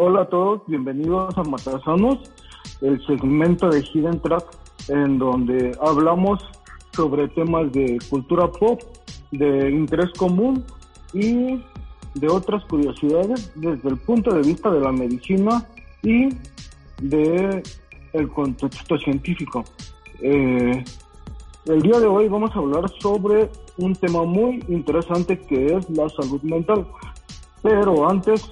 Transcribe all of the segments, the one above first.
Hola a todos, bienvenidos a Matasanos, el segmento de Hidden Track en donde hablamos sobre temas de cultura pop, de interés común y de otras curiosidades desde el punto de vista de la medicina y de el contexto científico. Eh, el día de hoy vamos a hablar sobre un tema muy interesante que es la salud mental. Pero antes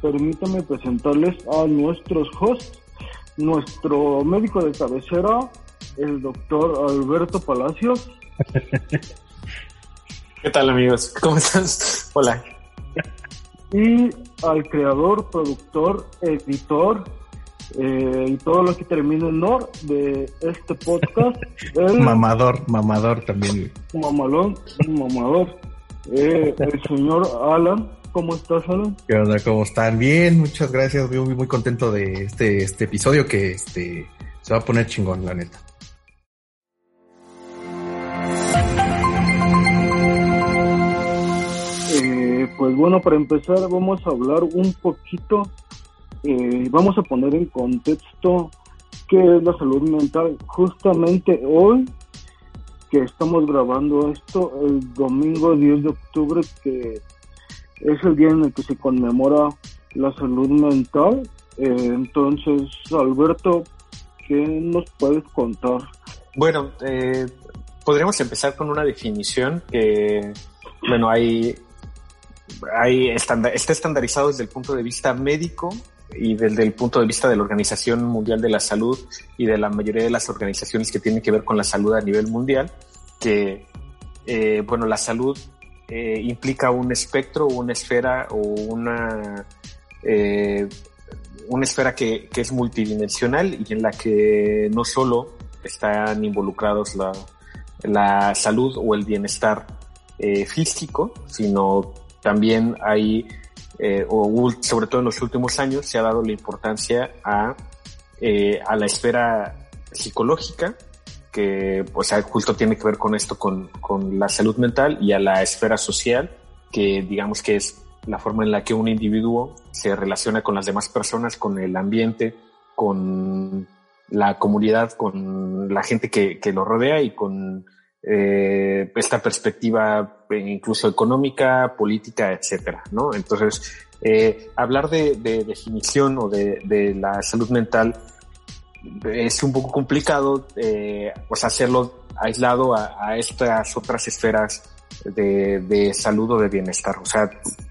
permítanme presentarles a nuestros hosts. Nuestro médico de cabecera, el doctor Alberto Palacios. ¿Qué tal amigos? ¿Cómo estás? Hola. Y al creador, productor, editor eh, y todo lo que termina en Nor de este podcast. El mamador, mamador también. Mamalón, mamador. Eh, el señor Alan ¿Cómo estás, Alan? ¿Qué onda? ¿Cómo están? Bien, muchas gracias. Muy, muy contento de este, este episodio que este, se va a poner chingón, la neta. Eh, pues bueno, para empezar vamos a hablar un poquito, eh, vamos a poner en contexto qué es la salud mental. Justamente hoy que estamos grabando esto, el domingo 10 de octubre, que es el día en el que se conmemora la salud mental. Eh, entonces, Alberto, ¿qué nos puedes contar? Bueno, eh, podríamos empezar con una definición que, bueno, hay, hay está estandarizado desde el punto de vista médico y desde el punto de vista de la Organización Mundial de la Salud y de la mayoría de las organizaciones que tienen que ver con la salud a nivel mundial, que, eh, bueno, la salud eh, implica un espectro, una esfera o una, eh, una esfera que, que, es multidimensional y en la que no solo están involucrados la, la salud o el bienestar eh, físico, sino también hay, eh, o sobre todo en los últimos años, se ha dado la importancia a, a la esfera psicológica que pues justo tiene que ver con esto, con, con, la salud mental y a la esfera social, que digamos que es la forma en la que un individuo se relaciona con las demás personas, con el ambiente, con la comunidad, con la gente que, que lo rodea y con eh, esta perspectiva incluso económica, política, etcétera, ¿no? Entonces, eh, hablar de, de, definición o de, de la salud mental es un poco complicado eh, pues hacerlo aislado a, estas otras esferas de, de, salud o de bienestar. O sea,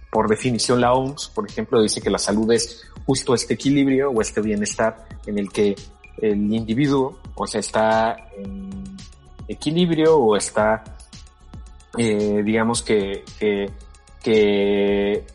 por definición la OMS, por ejemplo, dice que la salud es justo este equilibrio o este bienestar en el que el individuo, o sea, está en equilibrio o está, eh, digamos que, que, que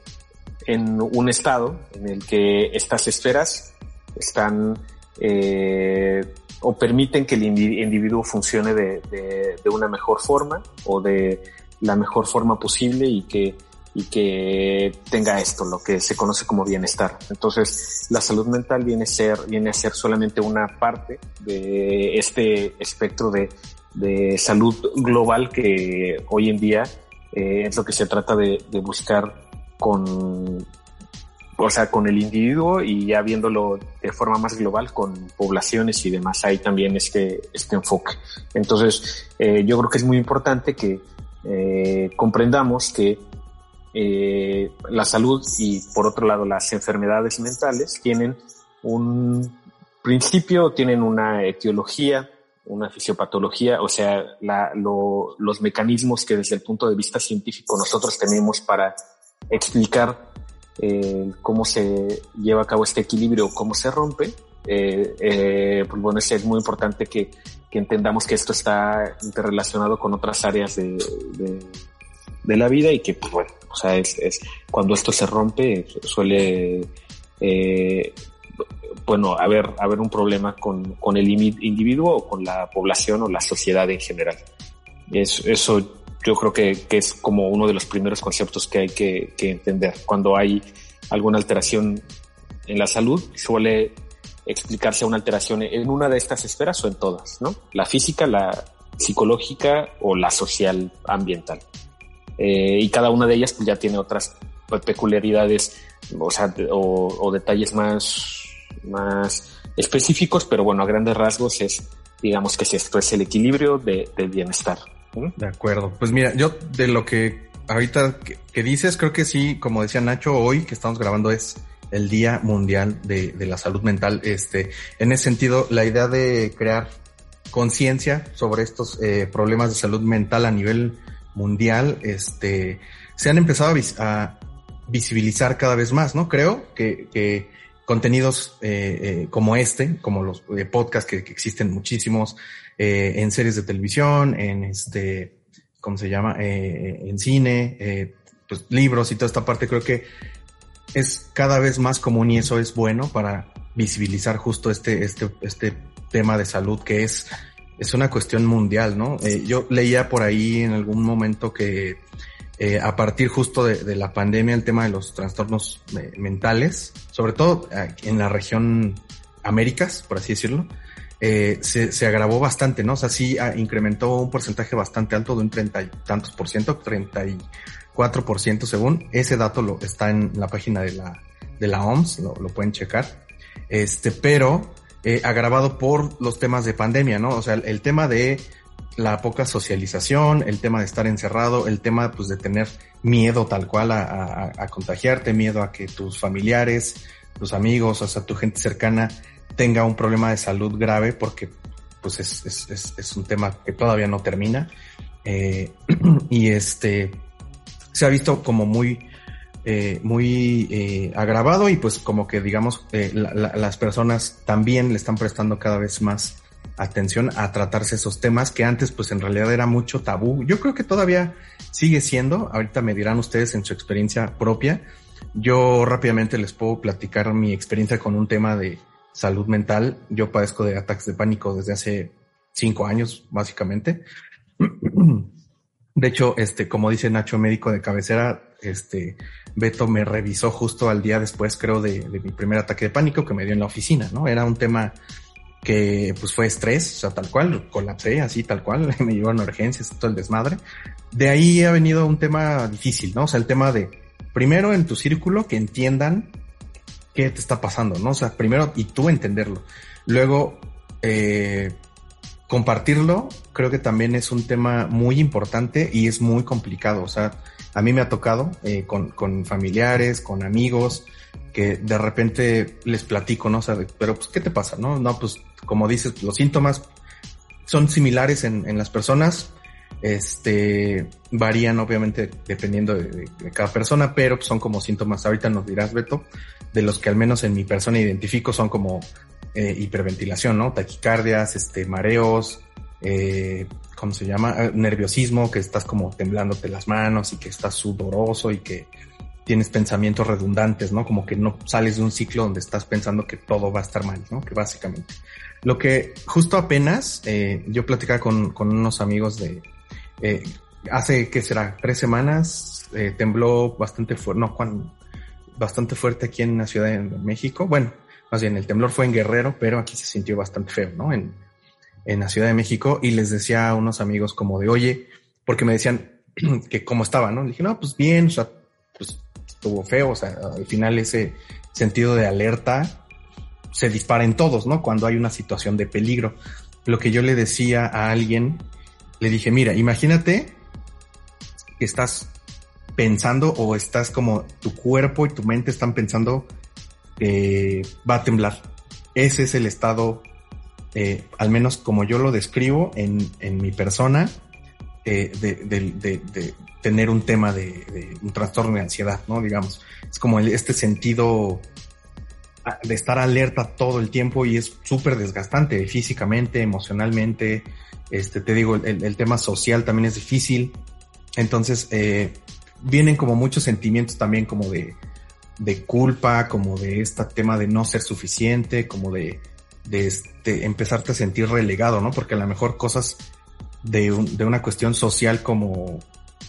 en un estado en el que estas esferas están eh, o permiten que el individuo funcione de, de, de, una mejor forma o de la mejor forma posible y que, y que tenga esto, lo que se conoce como bienestar. Entonces, la salud mental viene a ser, viene a ser solamente una parte de este espectro de, de salud global que hoy en día eh, es lo que se trata de, de buscar con o sea, con el individuo y ya viéndolo de forma más global con poblaciones y demás, hay también este, este enfoque. Entonces, eh, yo creo que es muy importante que eh, comprendamos que eh, la salud y por otro lado las enfermedades mentales tienen un principio, tienen una etiología, una fisiopatología, o sea, la, lo, los mecanismos que desde el punto de vista científico nosotros tenemos para explicar eh, cómo se lleva a cabo este equilibrio, cómo se rompe, eh, eh, pues bueno, es muy importante que, que, entendamos que esto está interrelacionado con otras áreas de, de, de la vida y que, pues bueno, o sea, es, es, cuando esto se rompe suele eh, bueno, haber, haber un problema con, con, el individuo o con la población o la sociedad en general. Es, eso yo creo que, es como uno de los primeros conceptos que hay que, entender. Cuando hay alguna alteración en la salud, suele explicarse una alteración en una de estas esferas o en todas, ¿no? La física, la psicológica o la social ambiental. Eh, y cada una de ellas pues, ya tiene otras peculiaridades o, sea, o, detalles más, más específicos, pero bueno, a grandes rasgos es, digamos que esto es el equilibrio de, del bienestar. De acuerdo. Pues mira, yo de lo que ahorita que, dices, creo que sí, como decía Nacho, hoy que estamos grabando es el Día Mundial de, de la Salud Mental. Este, en ese sentido, la idea de crear conciencia sobre estos eh, problemas de salud mental a nivel mundial, este, se han empezado a, visibilizar cada vez más, ¿no? Creo que, contenidos eh, eh, como este, como los podcasts que, existen muchísimos en series de televisión, en este, ¿cómo se llama? en cine, pues libros y toda esta parte, creo que es cada vez más común y eso es bueno para visibilizar justo este, este, este tema de salud que es, es una cuestión mundial, ¿no? Eh, yo leía por ahí en algún momento que eh, a partir justo de, la pandemia el tema de los trastornos eh, mentales, sobre todo en la región Américas, por así decirlo, se, agravó bastante, ¿no? O sea, sí ah, incrementó un porcentaje bastante alto de un treinta y tantos por ciento, treinta y cuatro por ciento según. Ese dato lo, está en la página de la, de la OMS, lo, pueden checar. Este, pero eh, agravado por los temas de pandemia, ¿no? O sea, el, tema de la poca socialización, el tema de estar encerrado, el tema pues de tener miedo tal cual a, contagiarte, miedo a que tus familiares, tus amigos, o sea, tu gente cercana tenga un problema de salud grave porque pues es, es, es, un tema que todavía no termina. Eh, y este se ha visto como muy eh, muy eh, agravado y pues como que digamos las personas también le están prestando cada vez más atención a tratarse esos temas que antes pues en realidad era mucho tabú. Yo creo que todavía sigue siendo, ahorita me dirán ustedes en su experiencia propia. Yo rápidamente les puedo platicar mi experiencia con un tema de salud mental. Yo padezco de ataques de pánico desde hace cinco años, básicamente. De hecho, este, como dice Nacho, médico de cabecera, este, Beto me revisó justo al día después, creo, de, mi primer ataque de pánico que me dio en la oficina, ¿no? Era un tema que pues fue estrés, o sea, tal cual, colapsé así, tal cual, me llevaron a urgencias, todo el desmadre. De ahí ha venido un tema difícil, ¿no? O sea, el tema de, primero en tu círculo, que entiendan qué te está pasando, ¿no? O sea, primero, y tú entenderlo. Luego, eh, compartirlo, creo que también es un tema muy importante y es muy complicado, o sea, a mí me ha tocado eh, con, con, familiares, con amigos, que de repente les platico, ¿no? O pero pues, ¿qué te pasa? No, no, pues como dices, los síntomas son similares en, en las personas, este, varían obviamente dependiendo de, cada persona, pero son como síntomas, ahorita nos dirás, Beto, de los que al menos en mi persona identifico son como eh, hiperventilación, ¿no? Taquicardias, este, mareos, eh, ¿cómo se llama? Ah, nerviosismo, que estás como temblándote las manos y que estás sudoroso y que tienes pensamientos redundantes, ¿no? Como que no sales de un ciclo donde estás pensando que todo va a estar mal, ¿no? Que básicamente. Lo que justo apenas eh, yo platicaba con, con, unos amigos de, eh, hace, ¿qué será? Tres semanas, eh, tembló bastante fuerte, no, Juan, bastante fuerte aquí en la Ciudad de México. Bueno, más bien el temblor fue en Guerrero, pero aquí se sintió bastante feo, ¿no? En, en la Ciudad de México y les decía a unos amigos como de, oye, porque me decían que cómo estaba, ¿no? Le dije, no, pues bien, o sea, estuvo feo, o sea, al final ese sentido de alerta se dispara en todos, ¿no? Cuando hay una situación de peligro. Lo que yo le decía a alguien, le dije, mira, imagínate que estás pensando o estás como tu cuerpo y tu mente están pensando que va a temblar. Ese es el estado eh, al menos como yo lo describo en, en mi persona, eh, de, de, de, tener un tema de, un trastorno de ansiedad, ¿no? Digamos, es como este sentido de estar alerta todo el tiempo y es súper desgastante físicamente, emocionalmente, este, te digo, el, el, tema social también es difícil, entonces eh, vienen como muchos sentimientos también como de, de culpa, como de este tema de no ser suficiente, como de, de este, empezarte a sentir relegado, ¿no? Porque a lo mejor cosas de, de una cuestión social como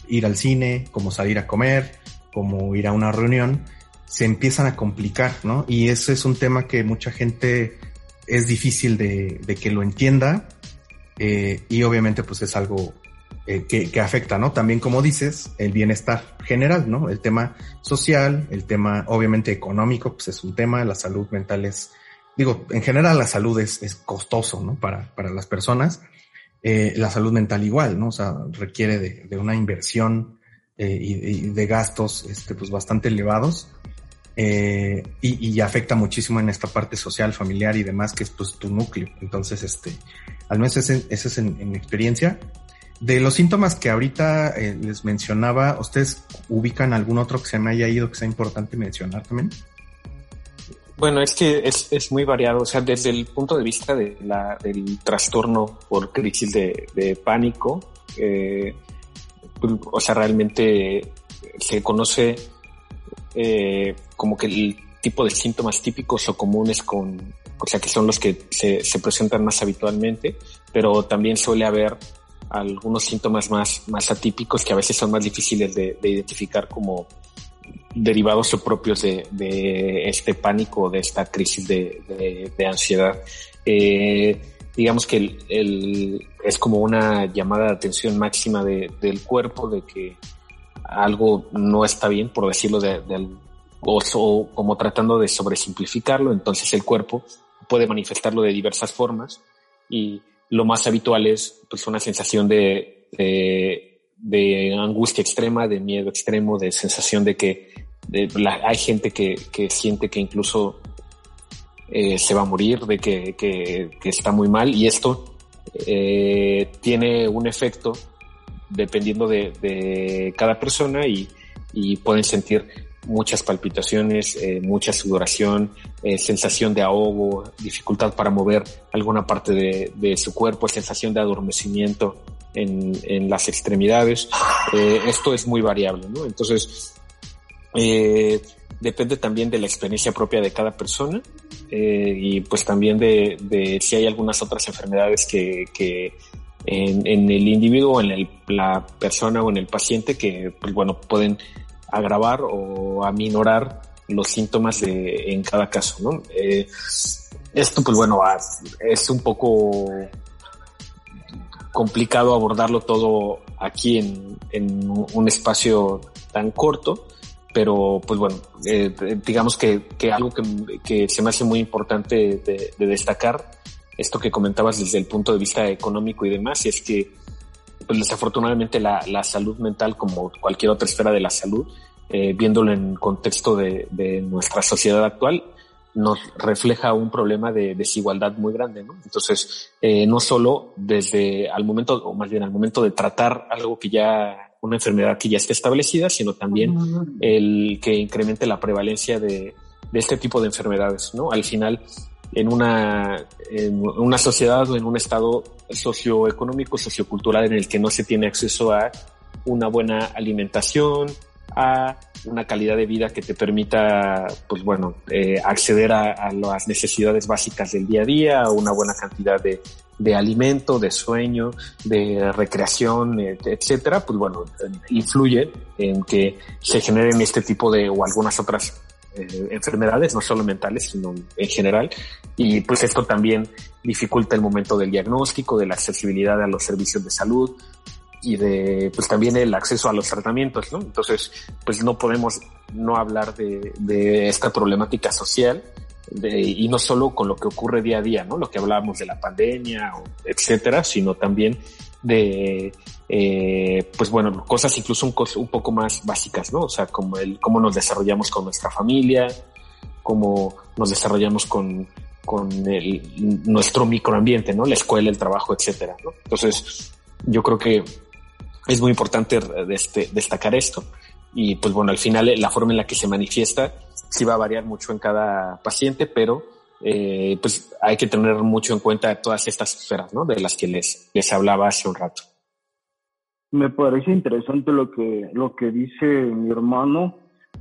ir al cine, como salir a comer, como ir a una reunión, se empiezan a complicar, ¿no? Y ese es un tema que mucha gente es difícil de, de que lo entienda eh, y obviamente pues es algo eh, que, que, afecta, ¿no? También como dices, el bienestar general, ¿no? El tema social, el tema obviamente económico, pues es un tema, la salud mental es, digo, en general la salud es, es costoso, ¿no? Para, para las personas. Eh, la salud mental igual, ¿no? O sea, requiere de, una inversión eh, y, de gastos, este, pues bastante elevados. Eh, y, y, afecta muchísimo en esta parte social, familiar y demás, que es pues tu núcleo. Entonces, este, al menos ese, es en, mi experiencia. De los síntomas que ahorita les mencionaba, ¿ustedes ubican algún otro que se me haya ido que sea importante mencionar también? Bueno, es que es, es muy variado, o sea, desde el punto de vista de la, del trastorno por crisis de, de pánico, eh, o sea, realmente se conoce eh, como que el tipo de síntomas típicos o comunes con, o sea, que son los que se, se presentan más habitualmente, pero también suele haber algunos síntomas más, más atípicos que a veces son más difíciles de identificar como derivados o propios de, este pánico, de esta crisis de, ansiedad. Eh, digamos que es como una llamada de atención máxima del cuerpo de que algo no está bien, por decirlo de, o, o, como tratando de sobresimplificarlo, entonces el cuerpo puede manifestarlo de diversas formas y lo más habitual es pues una sensación de angustia extrema, de miedo extremo, de sensación de que de, la, hay gente que, que, siente que incluso eh, se va a morir, de que, que, está muy mal y esto eh, tiene un efecto dependiendo de, de cada persona y, y, pueden sentir muchas palpitaciones, eh, mucha sudoración, eh, sensación de ahogo, dificultad para mover alguna parte de, de su cuerpo, sensación de adormecimiento en, en las extremidades. Eh, esto es muy variable, ¿no? Entonces, depende también de la experiencia propia de cada persona y pues también de, si hay algunas otras enfermedades que, en, el individuo, en el, la persona o en el paciente que, pues bueno, pueden agravar o aminorar los síntomas de, en cada caso, ¿no? Eh, esto, pues bueno, es un poco complicado abordarlo todo aquí en un espacio tan corto, pero pues bueno, eh, digamos que, que algo que, que, se me hace muy importante de, de destacar esto que comentabas desde el punto de vista económico y demás, es que pues desafortunadamente la, la salud mental, como cualquier otra esfera de la salud, eh, viéndolo en contexto de, de, nuestra sociedad actual, nos refleja un problema de desigualdad muy grande, ¿no? Entonces, eh, no solo desde al momento, o más bien al momento de tratar algo que ya, una enfermedad que ya esté establecida, sino también el que incremente la prevalencia de, de este tipo de enfermedades, ¿no? Al final, en una, en una sociedad o en un estado socioeconómico, sociocultural en el que no se tiene acceso a una buena alimentación, a una calidad de vida que te permita, pues bueno, eh, acceder a, las necesidades básicas del día a día, a una buena cantidad de, de alimento, de sueño, de recreación, etcétera, pues bueno, influye en que se generen este tipo de o algunas otras eh, enfermedades, no solo mentales, sino en general. Y pues esto también dificulta el momento del diagnóstico, de la accesibilidad a los servicios de salud y de pues también el acceso a los tratamientos, ¿no? Entonces, pues no podemos no hablar de, de esta problemática social de, y no solo con lo que ocurre día a día, ¿no? Lo que hablábamos de la pandemia, etcétera, sino también de, eh, pues bueno, cosas incluso un, un, poco más básicas, ¿no? O sea, como el cómo nos desarrollamos con nuestra familia, cómo nos desarrollamos con, con el, nuestro microambiente, ¿no? La escuela, el trabajo, etcétera, ¿no? Entonces, yo creo que es muy importante este, destacar esto. Y pues bueno, al final la forma en la que se manifiesta sí va a variar mucho en cada paciente, pero eh, pues hay que tener mucho en cuenta todas estas esferas, ¿no? De las que les, les hablaba hace un rato. Me parece interesante lo que, lo que dice mi hermano,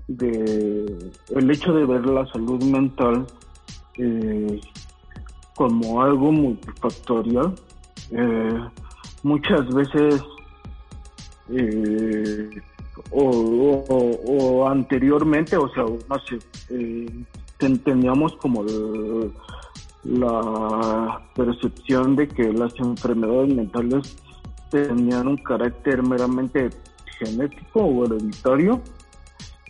de el hecho de ver la salud mental eh, como algo multifactorial. Eh, muchas veces eh, o, anteriormente, o sea, sé, teníamos como la percepción de que las enfermedades mentales tenían un carácter meramente genético o hereditario.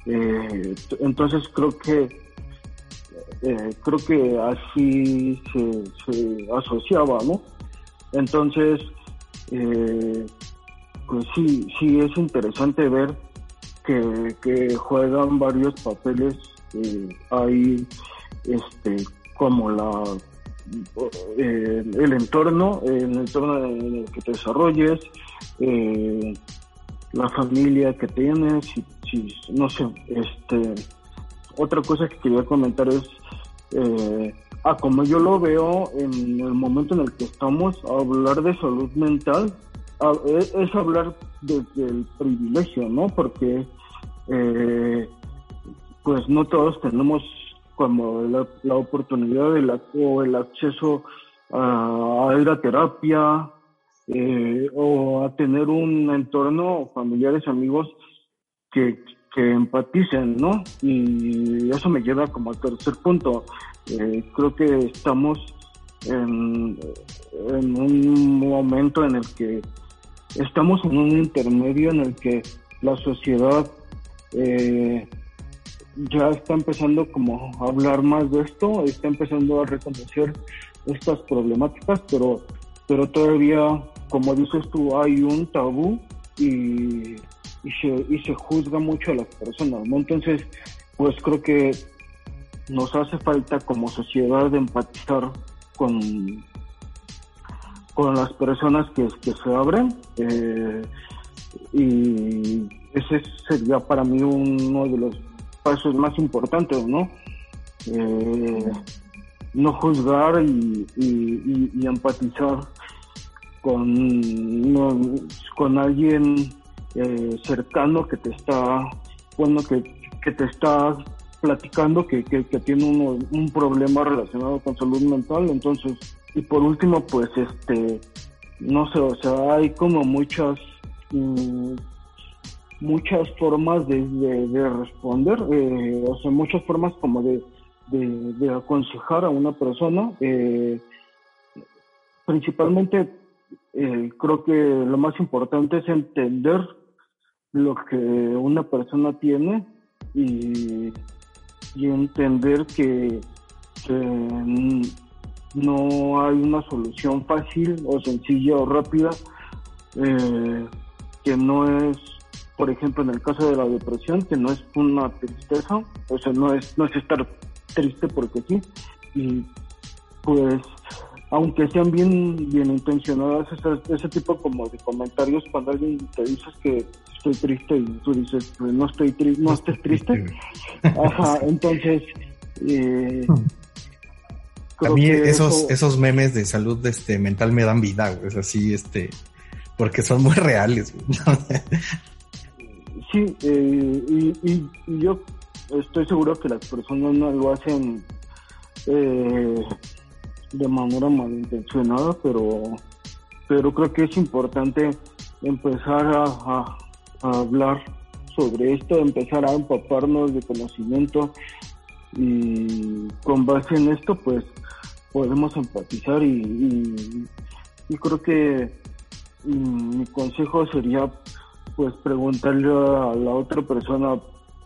Eh, entonces creo que eh, creo que así se, asociaba, ¿no? Entonces, eh, pues sí, sí es interesante ver que, juegan varios papeles ahí, este, como la el entorno, el entorno en el que te desarrolles, la familia que tienes, si, si, no sé, este, otra cosa que quería comentar es, eh, ah, como yo lo veo en el momento en el que estamos, hablar de salud mental es, hablar desde el privilegio, ¿no? Porque, eh, pues no todos tenemos como la, oportunidad la, o el acceso a, a ir a terapia, eh, o a tener un entorno, familiares, amigos que, que empaticen, ¿no? Y eso me lleva como al tercer punto. Eh, creo que estamos en, en, un momento en el que estamos en un intermedio en el que la sociedad eh, ya está empezando como a hablar más de esto, está empezando a reconocer estas problemáticas, pero, pero todavía como dices tú, hay un tabú y, y, se, y se juzga mucho a las personas, ¿no? Entonces, pues creo que nos hace falta como sociedad empatizar con, con las personas que, que se abren eh, y ese sería para mí uno de los pasos más importantes, ¿no? Eh, no juzgar y, y, empatizar con, con alguien eh, cercano que te está, bueno, que, que te está platicando que, que, tiene un problema relacionado con salud mental. Entonces, y por último, pues, este, no sé, o sea, hay como muchas, mm, muchas formas de, de, responder, eh, o sea, muchas formas como de, de, aconsejar a una persona. Eh, principalmente eh, creo que lo más importante es entender lo que una persona tiene y, entender que, no hay una solución fácil o sencilla o rápida, eh, que no es, por ejemplo, en el caso de la depresión, que no es una tristeza, o sea, no es, no es estar triste porque sí, y pues aunque sean bien, bien intencionadas, ese, tipo como de comentarios cuando alguien te dice que estoy triste y tú dices, pues no estoy triste, no estés triste. Ajá, entonces... Eh, a mí esos, esos memes de salud este, mental me dan vida, es así, este, porque son muy reales. sí, eh, y, y, yo estoy seguro que las personas no lo hacen eh, de manera malintencionada, pero, pero creo que es importante empezar a, hablar sobre esto, empezar a empaparnos de conocimiento y con base en esto pues podemos empatizar y, y, creo que mm, mi consejo sería pues preguntarle a la otra persona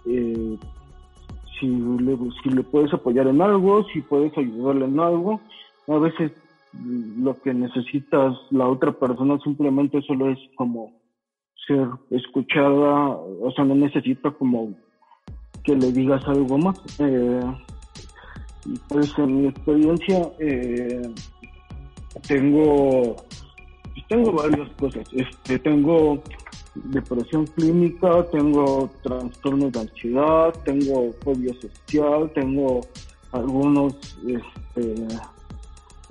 eh, si, le, si le puedes apoyar en algo, si puedes ayudarle en algo a veces lo que necesitas la otra persona simplemente solo es como ser escuchada, o sea, no necesita como que le digas algo más. Eh, pues en mi experiencia eh, tengo tengo varias cosas. Este, tengo depresión clínica, tengo trastorno de ansiedad, tengo fobia social, tengo algunos este,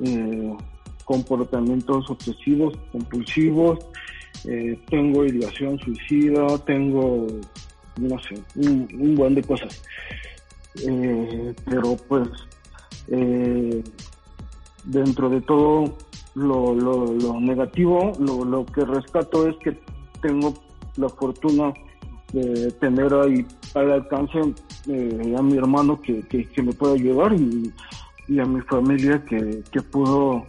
eh, comportamientos obsesivos, compulsivos, eh, tengo ideación suicida, tengo no sé, un, un buen de cosas. Eh, pero pues eh, dentro de todo lo, lo, negativo, lo, lo, que rescato es que tengo la fortuna de tener ahí al alcance eh, a mi hermano que, que, me puede ayudar y, y a mi familia que, que pudo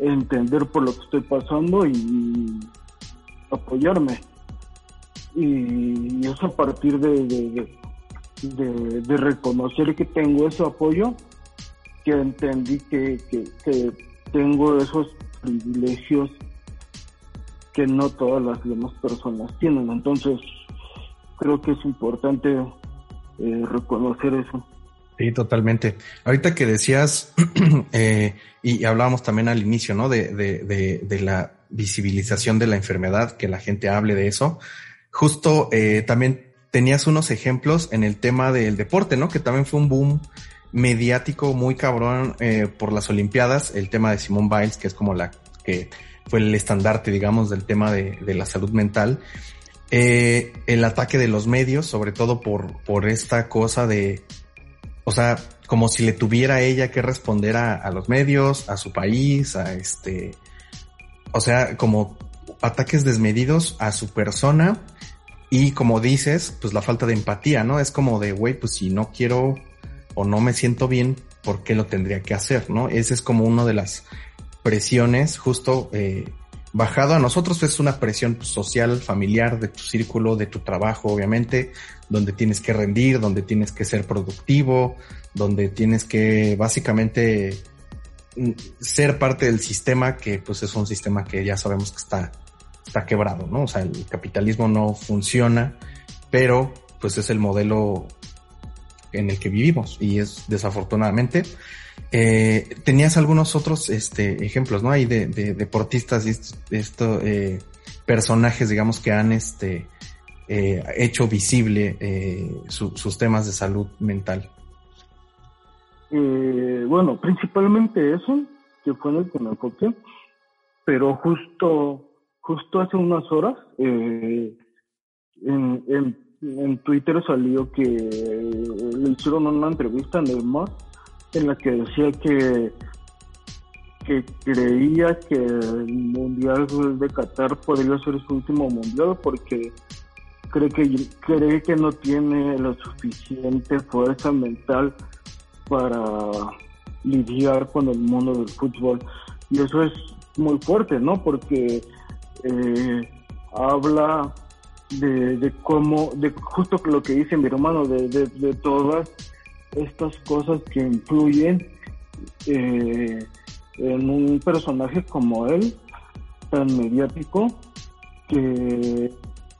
entender por lo que estoy pasando y apoyarme. Y, es a partir de, reconocer que tengo ese apoyo que entendí que, que, tengo esos privilegios que no todas las demás personas tienen. Entonces, creo que es importante eh, reconocer eso. Sí, totalmente. Ahorita que decías, eh, y hablábamos también al inicio, ¿no? De, de, de, la visibilización de la enfermedad, que la gente hable de eso. Justo eh, también tenías unos ejemplos en el tema del deporte, ¿no? Que también fue un boom mediático muy cabrón eh, por las Olimpiadas, el tema de Simone Biles, que es como la que fue el estandarte, digamos, del tema de, de la salud mental. Eh, el ataque de los medios, sobre todo por, por esta cosa de, o sea, como si le tuviera ella que responder a, a los medios, a su país, a este, o sea, como ataques desmedidos a su persona y como dices, pues la falta de empatía, ¿no? Es como de, güey, pues si no quiero o no me siento bien, ¿por qué lo tendría que hacer? ¿No? Ese es como una de las presiones justo eh, bajado a nosotros es una presión social, familiar, de tu círculo, de tu trabajo, obviamente, donde tienes que rendir, donde tienes que ser productivo, donde tienes que básicamente mm, ser parte del sistema que pues es un sistema que ya sabemos que está, está quebrado, ¿no? O sea, el capitalismo no funciona, pero pues es el modelo en el que vivimos y es desafortunadamente. Eh, tenías algunos otros este, ejemplos, ¿no? Hay de, deportistas y esto, eh, personajes, digamos, que han este, eh, hecho visible sus temas de salud mental. bueno, principalmente eso, que fue en el que me enfoqué, pero justo, justo hace unas horas, en, en en Twitter salió que le hicieron una entrevista en el MAS en la que decía que que creía que el mundial de Qatar podría ser su último mundial porque cree que cree que no tiene la suficiente fuerza mental para lidiar con el mundo del fútbol. Y eso es muy fuerte no porque eh, habla de, cómo, de justo lo que dice mi hermano, de, de, todas estas cosas que influyen eh, en un personaje como él, tan mediático, que,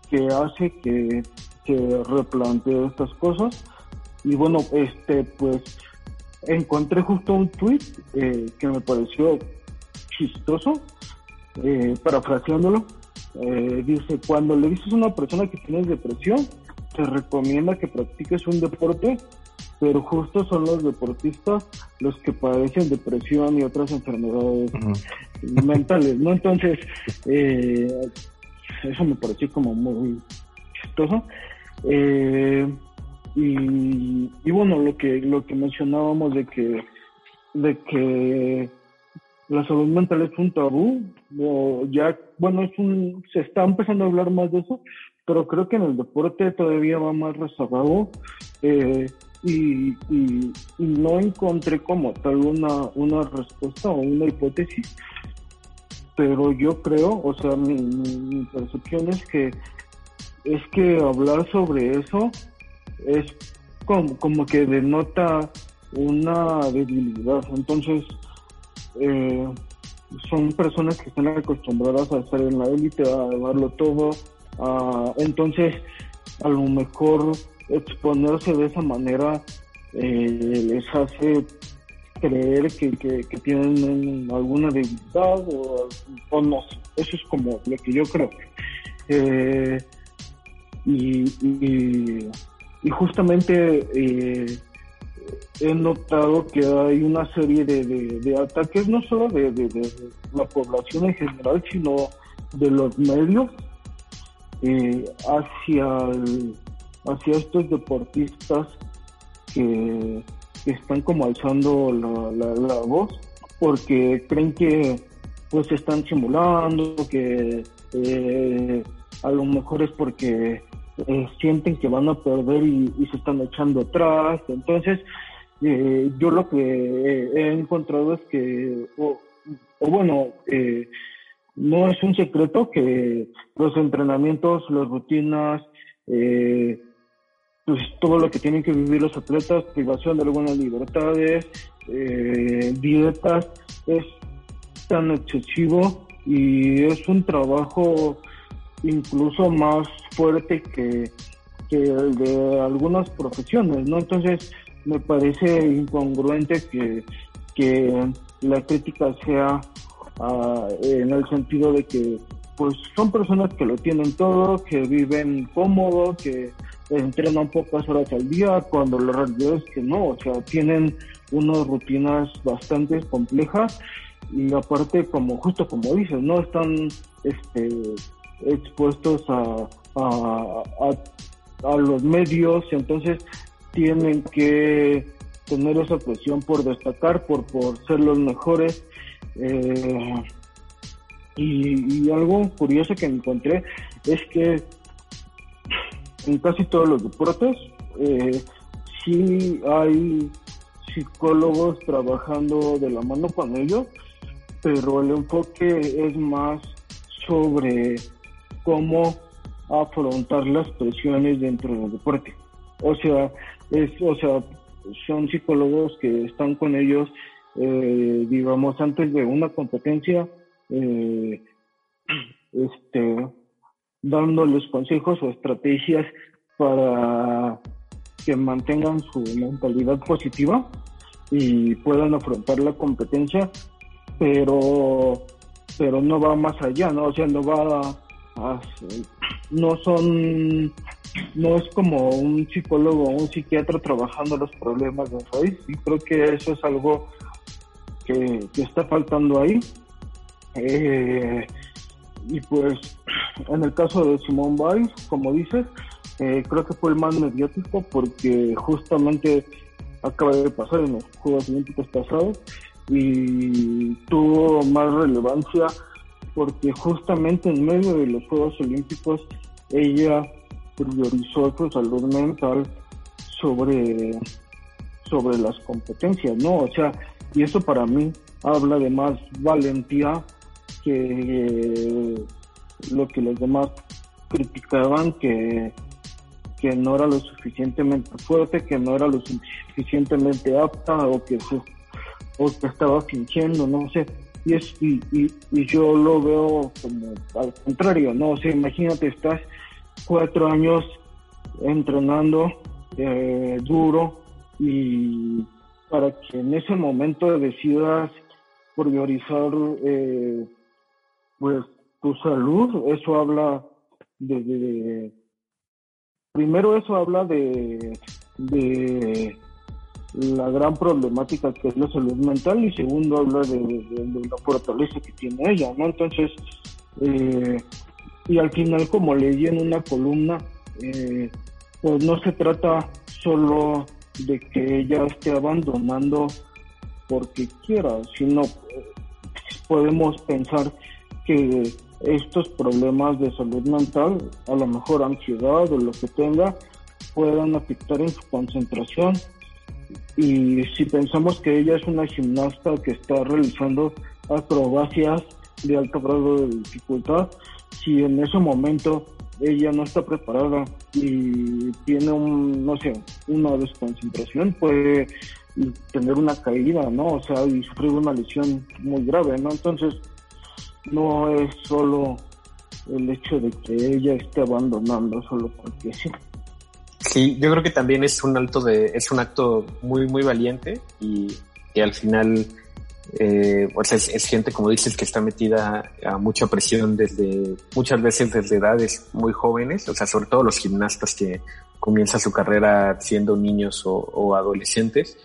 que hace que, que replantee estas cosas. Y bueno, este, pues encontré justo un tweet eh, que me pareció chistoso, eh, parafraseándolo, eh, dice, cuando le dices a una persona que tienes depresión, te recomienda que practiques un deporte, pero justo son los deportistas los que padecen depresión y otras enfermedades mentales, ¿no? Entonces, eh, eso me pareció como muy chistoso. Eh, y, y bueno, lo que, lo que mencionábamos de que, de que la salud mental es un tabú, o ya, bueno, es un, se está empezando a hablar más de eso, pero creo que en el deporte todavía va más rezagado eh, y, y, no encontré como tal una, respuesta o una hipótesis, pero yo creo, o sea, mi, mi percepción es que es que hablar sobre eso es como, como que denota una debilidad, entonces eh, son personas que están acostumbradas a estar en la élite, a darlo todo. entonces, a lo mejor exponerse de esa manera eh, les hace creer que, que, tienen alguna debilidad o, no sé. Eso es como lo que yo creo. Eh, y, y, y, justamente eh, he notado que hay una serie de, de, ataques, no solo de, de, la población en general, sino de los medios eh, hacia, hacia estos deportistas que, están como alzando la, voz porque creen que pues están simulando, que eh, a lo mejor es porque eh, sienten que van a perder y, se están echando atrás. Entonces, eh, yo lo que he encontrado es que, o, bueno, no es un secreto que los entrenamientos, las rutinas, eh, pues todo lo que tienen que vivir los atletas, privación de algunas libertades, eh, dietas, es tan excesivo y es un trabajo incluso más fuerte que, el de algunas profesiones, ¿no? Entonces me parece incongruente que, que la crítica sea ah, en el sentido de que pues son personas que lo tienen todo, que viven cómodo, que entrenan pocas horas al día, cuando la realidad es que no, o sea, tienen unas rutinas bastante complejas y aparte, como justo como dices, no están este, expuestos a, a, los medios, entonces tienen que tener esa presión por destacar, por, por ser los mejores. Eh, y, algo curioso que encontré es que en casi todos los deportes eh, sí hay psicólogos trabajando de la mano con ellos, pero el enfoque es más sobre cómo afrontar las presiones dentro del deporte. O sea, es, o sea, son psicólogos que están con ellos, eh, digamos, antes de una competencia, eh, este, dándoles consejos o estrategias para que mantengan su mentalidad positiva y puedan afrontar la competencia, pero pero no va más allá, ¿no? O sea, no va a, no son no es como un psicólogo o un psiquiatra trabajando los problemas de país y creo que eso es algo que, que está faltando ahí. Eh, y pues en el caso de Simón Biles, como dices, eh, creo que fue el más mediático porque justamente acaba de pasar en los Juegos Olímpicos pasados y tuvo más relevancia porque justamente en medio de los Juegos Olímpicos ella priorizó su salud mental sobre, sobre las competencias, ¿no? O sea, y eso para mí habla de más valentía que lo que los demás criticaban que, que no era lo suficientemente fuerte, que no era lo suficientemente apta o que, o que estaba fingiendo, no sé. Y, es, y, y, yo lo veo como al contrario, ¿no? O sea, imagínate, estás cuatro años entrenando eh, duro y para que en ese momento decidas priorizar eh, pues tu salud, eso habla de, primero eso habla de, de la gran problemática que es la salud mental y segundo habla de, la fortaleza que tiene ella, ¿no? Entonces, eh, y al final como leí en una columna, eh, pues no se trata solo de que ella esté abandonando porque quiera, sino eh, podemos pensar que estos problemas de salud mental, a lo mejor ansiedad o lo que tenga, puedan afectar en su concentración. Y si pensamos que ella es una gimnasta que está realizando acrobacias de alto grado de dificultad, si en ese momento ella no está preparada y tiene un, no sé, una desconcentración, puede tener una caída, ¿no? O sea, y sufrir una lesión muy grave, ¿no? Entonces, no es solo el hecho de que ella esté abandonando solo porque sí. Sí, yo creo que también es un alto de, es un acto muy, muy valiente y que al final, eh, pues es, gente, como dices, que está metida a mucha presión desde, muchas veces desde edades muy jóvenes, o sea, sobre todo los gimnastas que comienzan su carrera siendo niños o adolescentes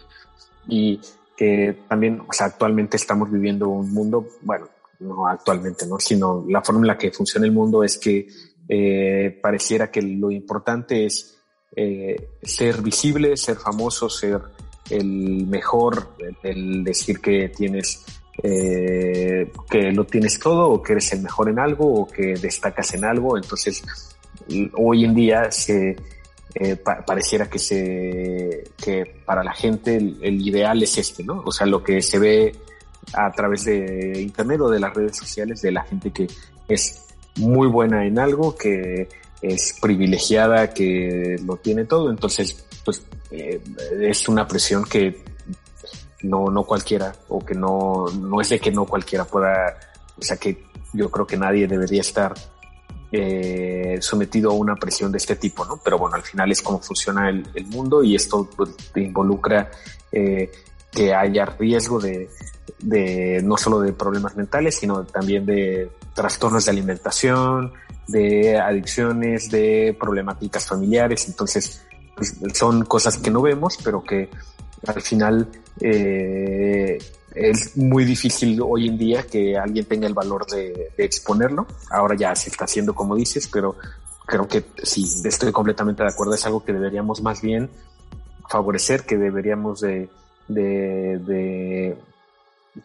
y que también, o sea, actualmente estamos viviendo un mundo, bueno, no actualmente, ¿no? Sino la forma en la que funciona el mundo es que eh, pareciera que lo importante es eh, ser visible, ser famoso, ser el mejor, el decir que tienes eh, que lo tienes todo o que eres el mejor en algo o que destacas en algo. Entonces, hoy en día se eh, pareciera que se que para la gente el, ideal es este, ¿no? O sea, lo que se ve a través de internet o de las redes sociales de la gente que es muy buena en algo, que es privilegiada, que lo tiene todo. Entonces, pues eh, es una presión que no, no cualquiera, o que no, no es de que no cualquiera pueda, o sea que yo creo que nadie debería estar eh, sometido a una presión de este tipo, ¿no? Pero bueno, al final es como funciona el, mundo y esto pues, involucra eh, que haya riesgo de, de no solo de problemas mentales, sino también de trastornos de alimentación, de adicciones, de problemáticas familiares. Entonces, pues, son cosas que no vemos, pero que al final eh, es muy difícil hoy en día que alguien tenga el valor de, exponerlo. Ahora ya se está haciendo como dices, pero creo que sí, estoy completamente de acuerdo. Es algo que deberíamos más bien favorecer, que deberíamos de, de,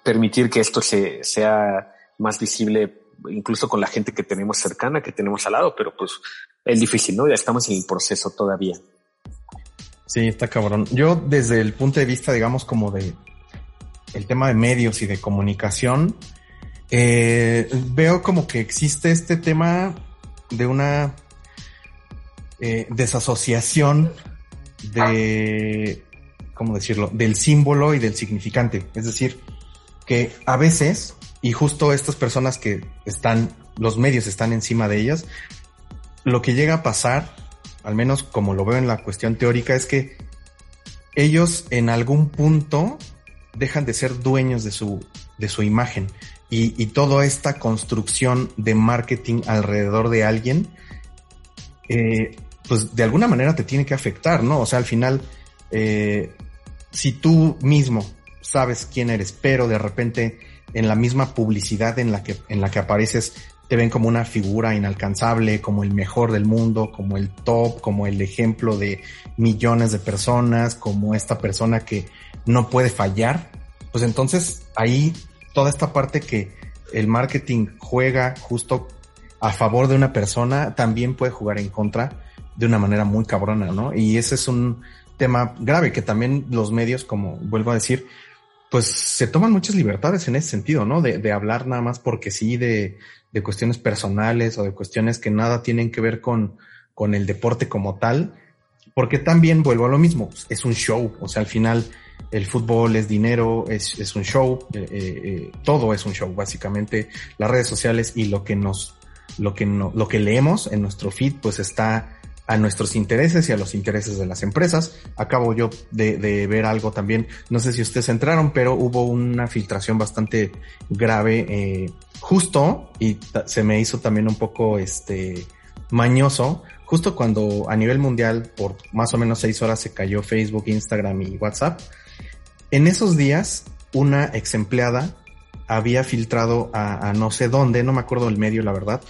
permitir que esto se, sea más visible incluso con la gente que tenemos cercana, que tenemos al lado, pero pues es difícil, ¿no? Ya estamos en el proceso todavía. Sí, está cabrón. Yo desde el punto de vista, digamos, como de el tema de medios y de comunicación, eh, veo como que existe este tema de una eh, desasociación de, ¿cómo decirlo?, del símbolo y del significante. Es decir, que a veces, y justo estas personas que están, los medios están encima de ellas, lo que llega a pasar al menos como lo veo en la cuestión teórica, es que ellos en algún punto dejan de ser dueños de su, de su imagen y, y toda esta construcción de marketing alrededor de alguien, eh, pues de alguna manera te tiene que afectar, ¿no? O sea, al final, eh, si tú mismo sabes quién eres, pero de repente en la misma publicidad en la que, en la que apareces te ven como una figura inalcanzable, como el mejor del mundo, como el top, como el ejemplo de millones de personas, como esta persona que no puede fallar, pues entonces ahí toda esta parte que el marketing juega justo a favor de una persona, también puede jugar en contra de una manera muy cabrona, ¿no? Y ese es un tema grave que también los medios, como vuelvo a decir, pues se toman muchas libertades en ese sentido, ¿no? De, de hablar nada más porque sí, de, de cuestiones personales o de cuestiones que nada tienen que ver con, con el deporte como tal, porque también vuelvo a lo mismo, es un show, o sea, al final el fútbol es dinero, es, es un show, eh, eh, eh, todo es un show, básicamente las redes sociales y lo que nos, lo que no, lo que leemos en nuestro feed, pues está a nuestros intereses y a los intereses de las empresas. Acabo yo de, de, ver algo también, no sé si ustedes entraron, pero hubo una filtración bastante grave, eh, justo, y se me hizo también un poco este mañoso, justo cuando a nivel mundial por más o menos seis horas se cayó Facebook, Instagram y WhatsApp. En esos días, una ex empleada había filtrado a, a no sé dónde, no me acuerdo el medio, la verdad,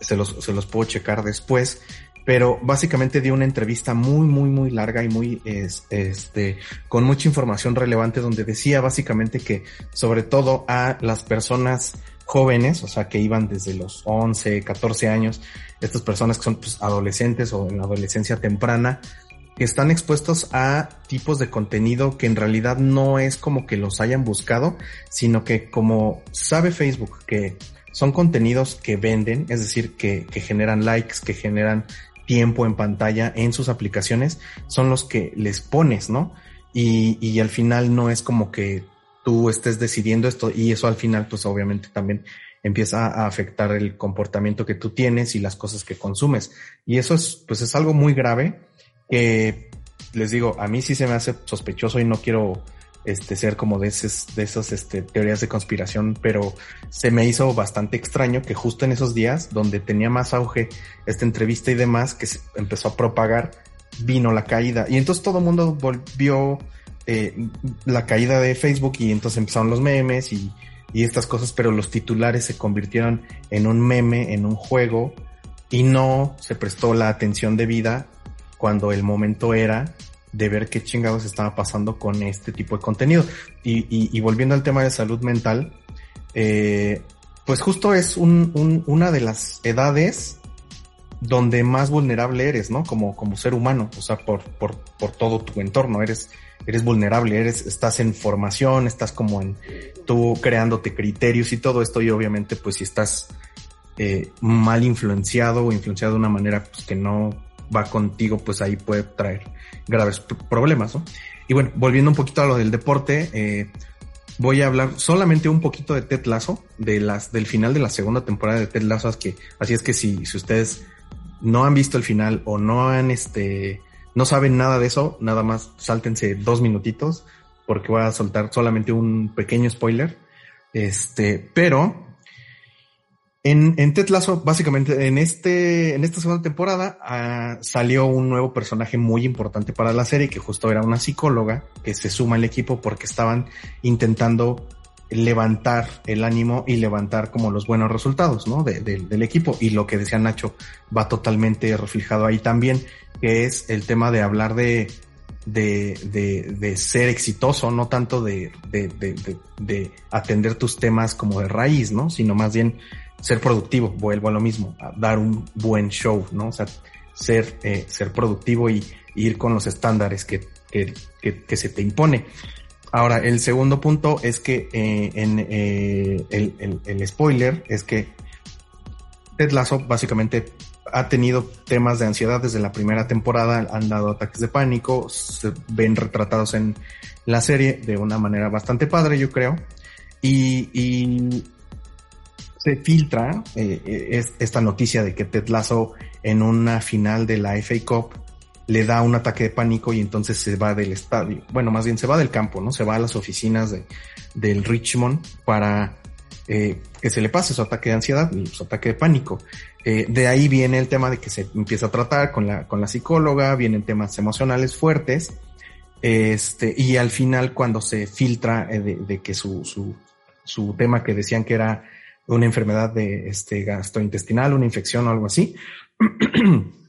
se los, se los puedo checar después, pero básicamente dio una entrevista muy, muy, muy larga y muy, este, con mucha información relevante donde decía básicamente que sobre todo a las personas jóvenes, o sea, que iban desde los 11, 14 años, estas personas que son pues, adolescentes o en adolescencia temprana, que están expuestos a tipos de contenido que en realidad no es como que los hayan buscado, sino que como sabe Facebook que son contenidos que venden, es decir, que generan likes, que generan tiempo en pantalla en sus aplicaciones son los que les pones, ¿no? Y, y al final no es como que tú estés decidiendo esto y eso al final pues obviamente también empieza a afectar el comportamiento que tú tienes y las cosas que consumes. Y eso es, pues es algo muy grave que les digo, a mí sí se me hace sospechoso y no quiero este, ser como de esas, de esas este, teorías de conspiración, pero se me hizo bastante extraño que justo en esos días, donde tenía más auge esta entrevista y demás, que se empezó a propagar, vino la caída. Y entonces todo el mundo volvió eh, la caída de Facebook y entonces empezaron los memes y, y estas cosas, pero los titulares se convirtieron en un meme, en un juego, y no se prestó la atención debida cuando el momento era de ver qué chingados estaba pasando con este tipo de contenido. Y, volviendo al tema de salud mental, eh, pues justo es una de las edades donde más vulnerable eres, ¿no? Como, como ser humano, o sea, por, por, por todo tu entorno, eres, eres vulnerable, eres, estás en formación, estás como en tú creándote criterios y todo esto, y obviamente, pues si estás eh, mal influenciado o influenciado de una manera pues, que no va contigo, pues ahí puede traer graves problemas, ¿no? Y bueno, volviendo un poquito a lo del deporte, eh, voy a hablar solamente un poquito de Ted Lasso, de las, del final de la segunda temporada de Ted Lasso, que, así es que si, si ustedes no han visto el final o no han, este, no saben nada de eso, nada más sáltense dos minutitos porque voy a soltar solamente un pequeño spoiler. Este, pero en, en básicamente en este, en esta segunda temporada ah, salió un nuevo personaje muy importante para la serie que justo era una psicóloga que se suma al equipo porque estaban intentando levantar el ánimo y levantar como los buenos resultados, ¿no? del equipo. Y lo que decía Nacho va totalmente reflejado ahí también, que es el tema de hablar de, de, de, de ser exitoso, no tanto de, de, atender tus temas como de raíz, ¿no? Sino más bien ser productivo, vuelvo a lo mismo, dar un buen show, ¿no? O sea, ser, eh, ser productivo y, ir con los estándares que, que, que, que se te impone. Ahora, el segundo punto es que eh, en eh, el, el, spoiler es que Ted Lasso básicamente ha tenido temas de ansiedad desde la primera temporada, han dado ataques de pánico, se ven retratados en la serie de una manera bastante padre, yo creo, y, y se filtra eh, esta noticia de que Ted Lasso en una final de la FA Cup le da un ataque de pánico y entonces se va del estadio. Bueno, más bien se va del campo, ¿no? Se va a las oficinas de, del Richmond para eh, que se le pase su ataque de ansiedad y su ataque de pánico. Eh, de ahí viene el tema de que se empieza a tratar con la, con la psicóloga, vienen temas emocionales fuertes. Este, y al final cuando se filtra eh, de, de, que su, su, su tema que decían que era una enfermedad de este gastrointestinal, una infección o algo así,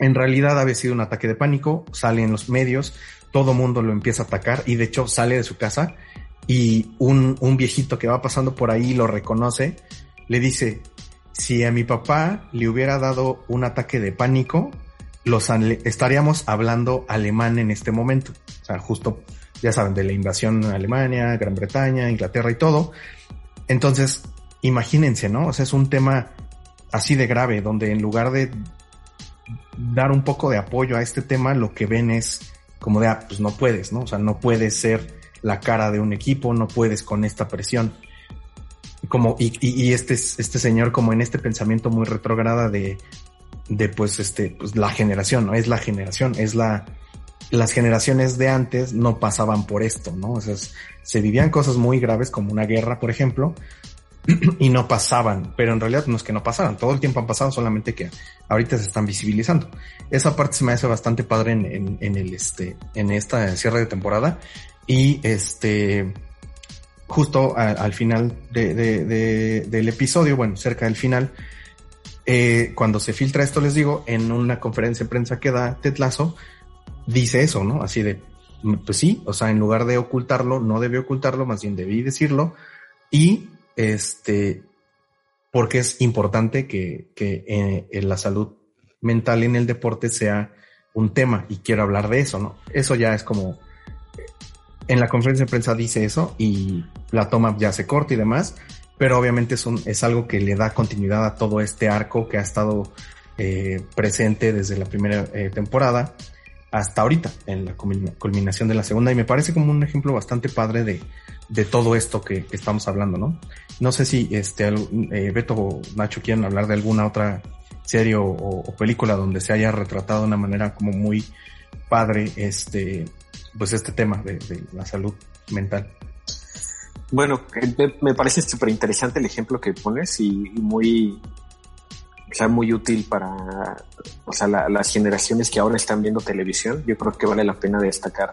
En realidad había sido un ataque de pánico, sale en los medios, todo mundo lo empieza a atacar y de hecho sale de su casa y un, viejito que va pasando por ahí lo reconoce, le dice, si a mi papá le hubiera dado un ataque de pánico, estaríamos hablando alemán en este momento. O sea, justo, ya saben, de la invasión a Alemania, Gran Bretaña, Inglaterra y todo. Entonces, imagínense, ¿no? O sea, es un tema así de grave, donde en lugar de dar un poco de apoyo a este tema, lo que ven es como de, ah, pues no puedes, ¿no? O sea, no puedes ser la cara de un equipo, no puedes con esta presión. Como, y, y, este, este señor como en este pensamiento muy retrograda de, de pues este, pues la generación, ¿no? Es la generación, es la, las generaciones de antes no pasaban por esto, ¿no? O sea, se vivían cosas muy graves como una guerra, por ejemplo, y no pasaban, pero en realidad no es que no pasaran, todo el tiempo han pasado, solamente que ahorita se están visibilizando. Esa parte se me hace bastante padre en, en, el este, en esta cierre de temporada y este, justo al final de, de, del episodio, bueno, cerca del final, eh, cuando se filtra esto, les digo, en una conferencia de prensa que da Tetlazo, dice eso, ¿no? Así de, pues sí, o sea, en lugar de ocultarlo, no debe ocultarlo, más bien debí decirlo. Y este, porque es importante que, que eh, la salud mental en el deporte sea un tema y quiero hablar de eso, ¿no? Eso ya es como, en la conferencia de prensa dice eso y la toma ya se corta y demás, pero obviamente es, un, es algo que le da continuidad a todo este arco que ha estado eh, presente desde la primera eh, temporada hasta ahorita, en la culminación de la segunda, y me parece como un ejemplo bastante padre de, de todo esto que, estamos hablando, ¿no? No sé si este eh, Beto o Nacho quieren hablar de alguna otra serie o, película donde se haya retratado de una manera como muy padre este pues este tema de, la salud mental. Bueno, me parece súper interesante el ejemplo que pones y, muy, o sea, muy útil para, o sea, las generaciones que ahora están viendo televisión. Yo creo que vale la pena destacar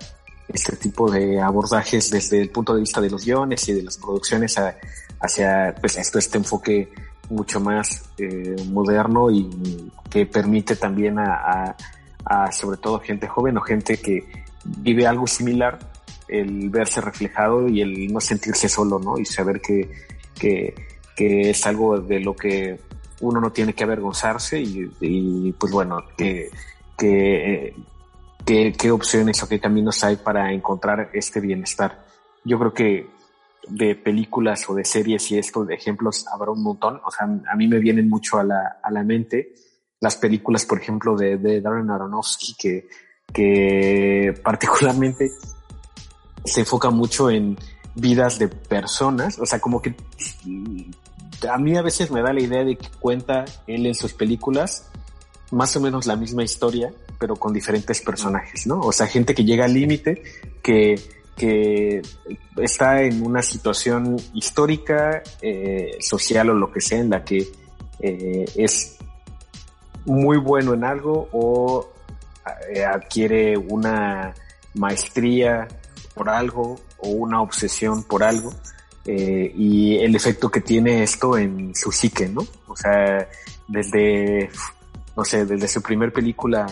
este tipo de abordajes desde el punto de vista de los guiones y de las producciones hacia pues esto, este enfoque mucho más eh, moderno y que permite también a, a sobre todo gente joven o gente que vive algo similar, el verse reflejado y el no sentirse solo, ¿no? Y saber que, que, que es algo de lo que uno no tiene que avergonzarse y, pues bueno, que, que, qué opciones o qué caminos hay para encontrar este bienestar. Yo creo que de películas o de series y estos ejemplos habrá un montón. O sea, a mí me vienen mucho a la, a la mente las películas, por ejemplo, de, de Darren Aronofsky, que, que particularmente se enfoca mucho en vidas de personas. O sea, como que a mí a veces me da la idea de que cuenta él en sus películas más o menos la misma historia, pero con diferentes personajes, ¿no? O sea, gente que llega al límite, que, que está en una situación histórica, eh, social o lo que sea, en la que eh, es muy bueno en algo o eh, adquiere una maestría por algo o una obsesión por algo eh, y el efecto que tiene esto en su psique, ¿no? O sea, desde, no sé, desde su primer película,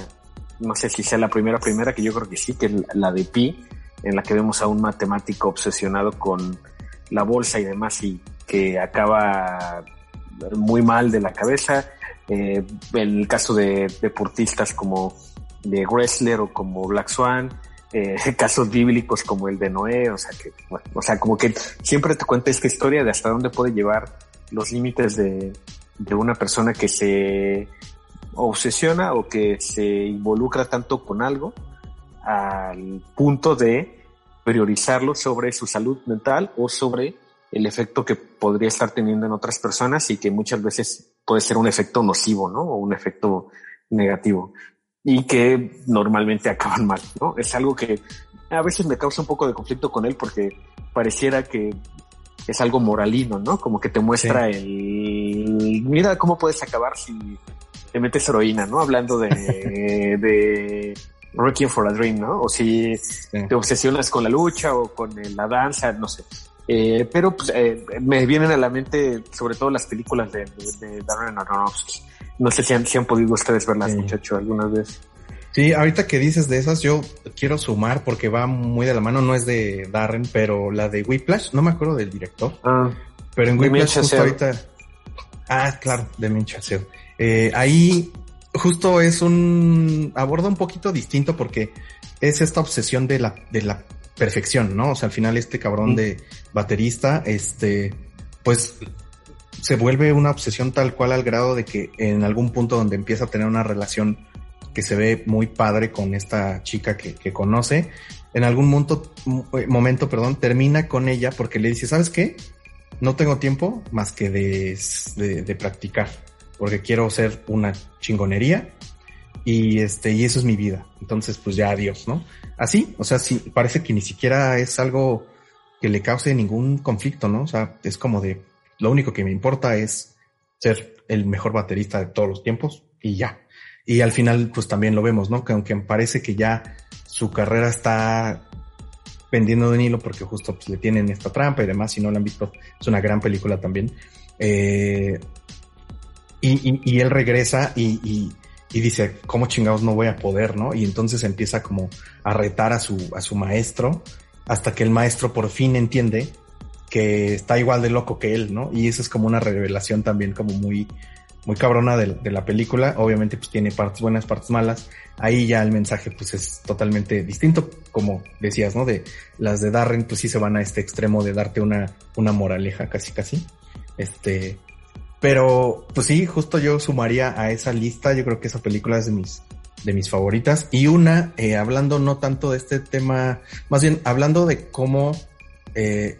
no sé si sea la primera primera, que yo creo que sí, que la de Pi, en la que vemos a un matemático obsesionado con la bolsa y demás y que acaba muy mal de la cabeza. Eh, el caso de deportistas como de Wrestler o como Black Swan, eh, casos bíblicos como el de Noé, o sea que, o sea, como que siempre te cuenta esta historia de hasta dónde puede llevar los límites de, de una persona que se obsesiona o que se involucra tanto con algo al punto de priorizarlo sobre su salud mental o sobre el efecto que podría estar teniendo en otras personas y que muchas veces puede ser un efecto nocivo, ¿no? O un efecto negativo y que normalmente acaban mal, ¿no? Es algo que a veces me causa un poco de conflicto con él porque pareciera que es algo moralino, ¿no? Como que te muestra el, mira cómo puedes acabar si te metes heroína, ¿no? Hablando de, de Working for a Dream, ¿no? O si te obsesionas con la lucha o con la danza, no sé. Eh, pero pues, eh, me vienen a la mente sobre todo las películas de, de Darren Aronofsky. No sé si han, si han podido ustedes verlas, muchachos, alguna vez. Sí, ahorita que dices de esas, yo quiero sumar porque va muy de la mano, no es de Darren, pero la de Whiplash, no me acuerdo del director. Ah, pero en Whiplash justo ahorita. Ah, claro, de Minchaseo. Eh, ahí justo es un aborda un poquito distinto porque es esta obsesión de la, de la perfección, ¿no? O sea, al final este cabrón de baterista, este, pues se vuelve una obsesión tal cual al grado de que en algún punto donde empieza a tener una relación que se ve muy padre con esta chica que, que conoce, en algún momento, eh, momento, perdón, termina con ella porque le dice, ¿sabes qué? No tengo tiempo más que de, de, de practicar, porque quiero ser una chingonería y este, y eso es mi vida. Entonces, pues ya adiós, ¿no? Así, o sea, sí, parece que ni siquiera es algo que le cause ningún conflicto, ¿no? O sea, es como de, lo único que me importa es ser el mejor baterista de todos los tiempos y ya. Y al final, pues también lo vemos, ¿no? Que aunque parece que ya su carrera está pendiendo de un hilo porque justo pues, le tienen esta trampa y demás, si no la han visto, es una gran película también. Eh, y, él regresa y, y, y, dice, ¿cómo chingados no voy a poder, no? Y entonces empieza como a retar a su, a su maestro hasta que el maestro por fin entiende que está igual de loco que él, ¿no? Y eso es como una revelación también como muy, muy cabrona de, la película. Obviamente pues tiene partes buenas, partes malas. Ahí ya el mensaje pues es totalmente distinto, como decías, ¿no? De las de Darren pues sí se van a este extremo de darte una, una moraleja casi casi. Este, pero pues sí, justo yo sumaría a esa lista, yo creo que esa película es de mis, de mis favoritas. Y una, eh, hablando no tanto de este tema, más bien hablando de cómo eh,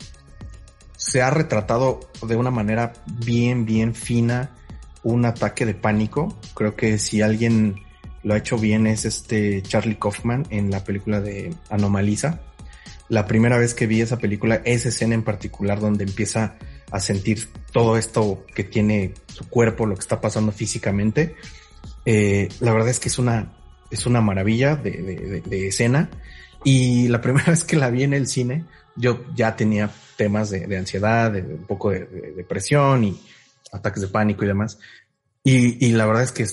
se ha retratado de una manera bien, bien fina un ataque de pánico. Creo que si alguien lo ha hecho bien es este Charlie Kaufman en la película de Anomaliza. La primera vez que vi esa película, esa escena en particular donde empieza a sentir todo esto que tiene su cuerpo, lo que está pasando físicamente, eh, la verdad es que es una, es una maravilla de, escena. Y la primera vez que la vi en el cine, yo ya tenía temas de, ansiedad, un poco de, depresión y ataques de pánico y demás. Y, la verdad es que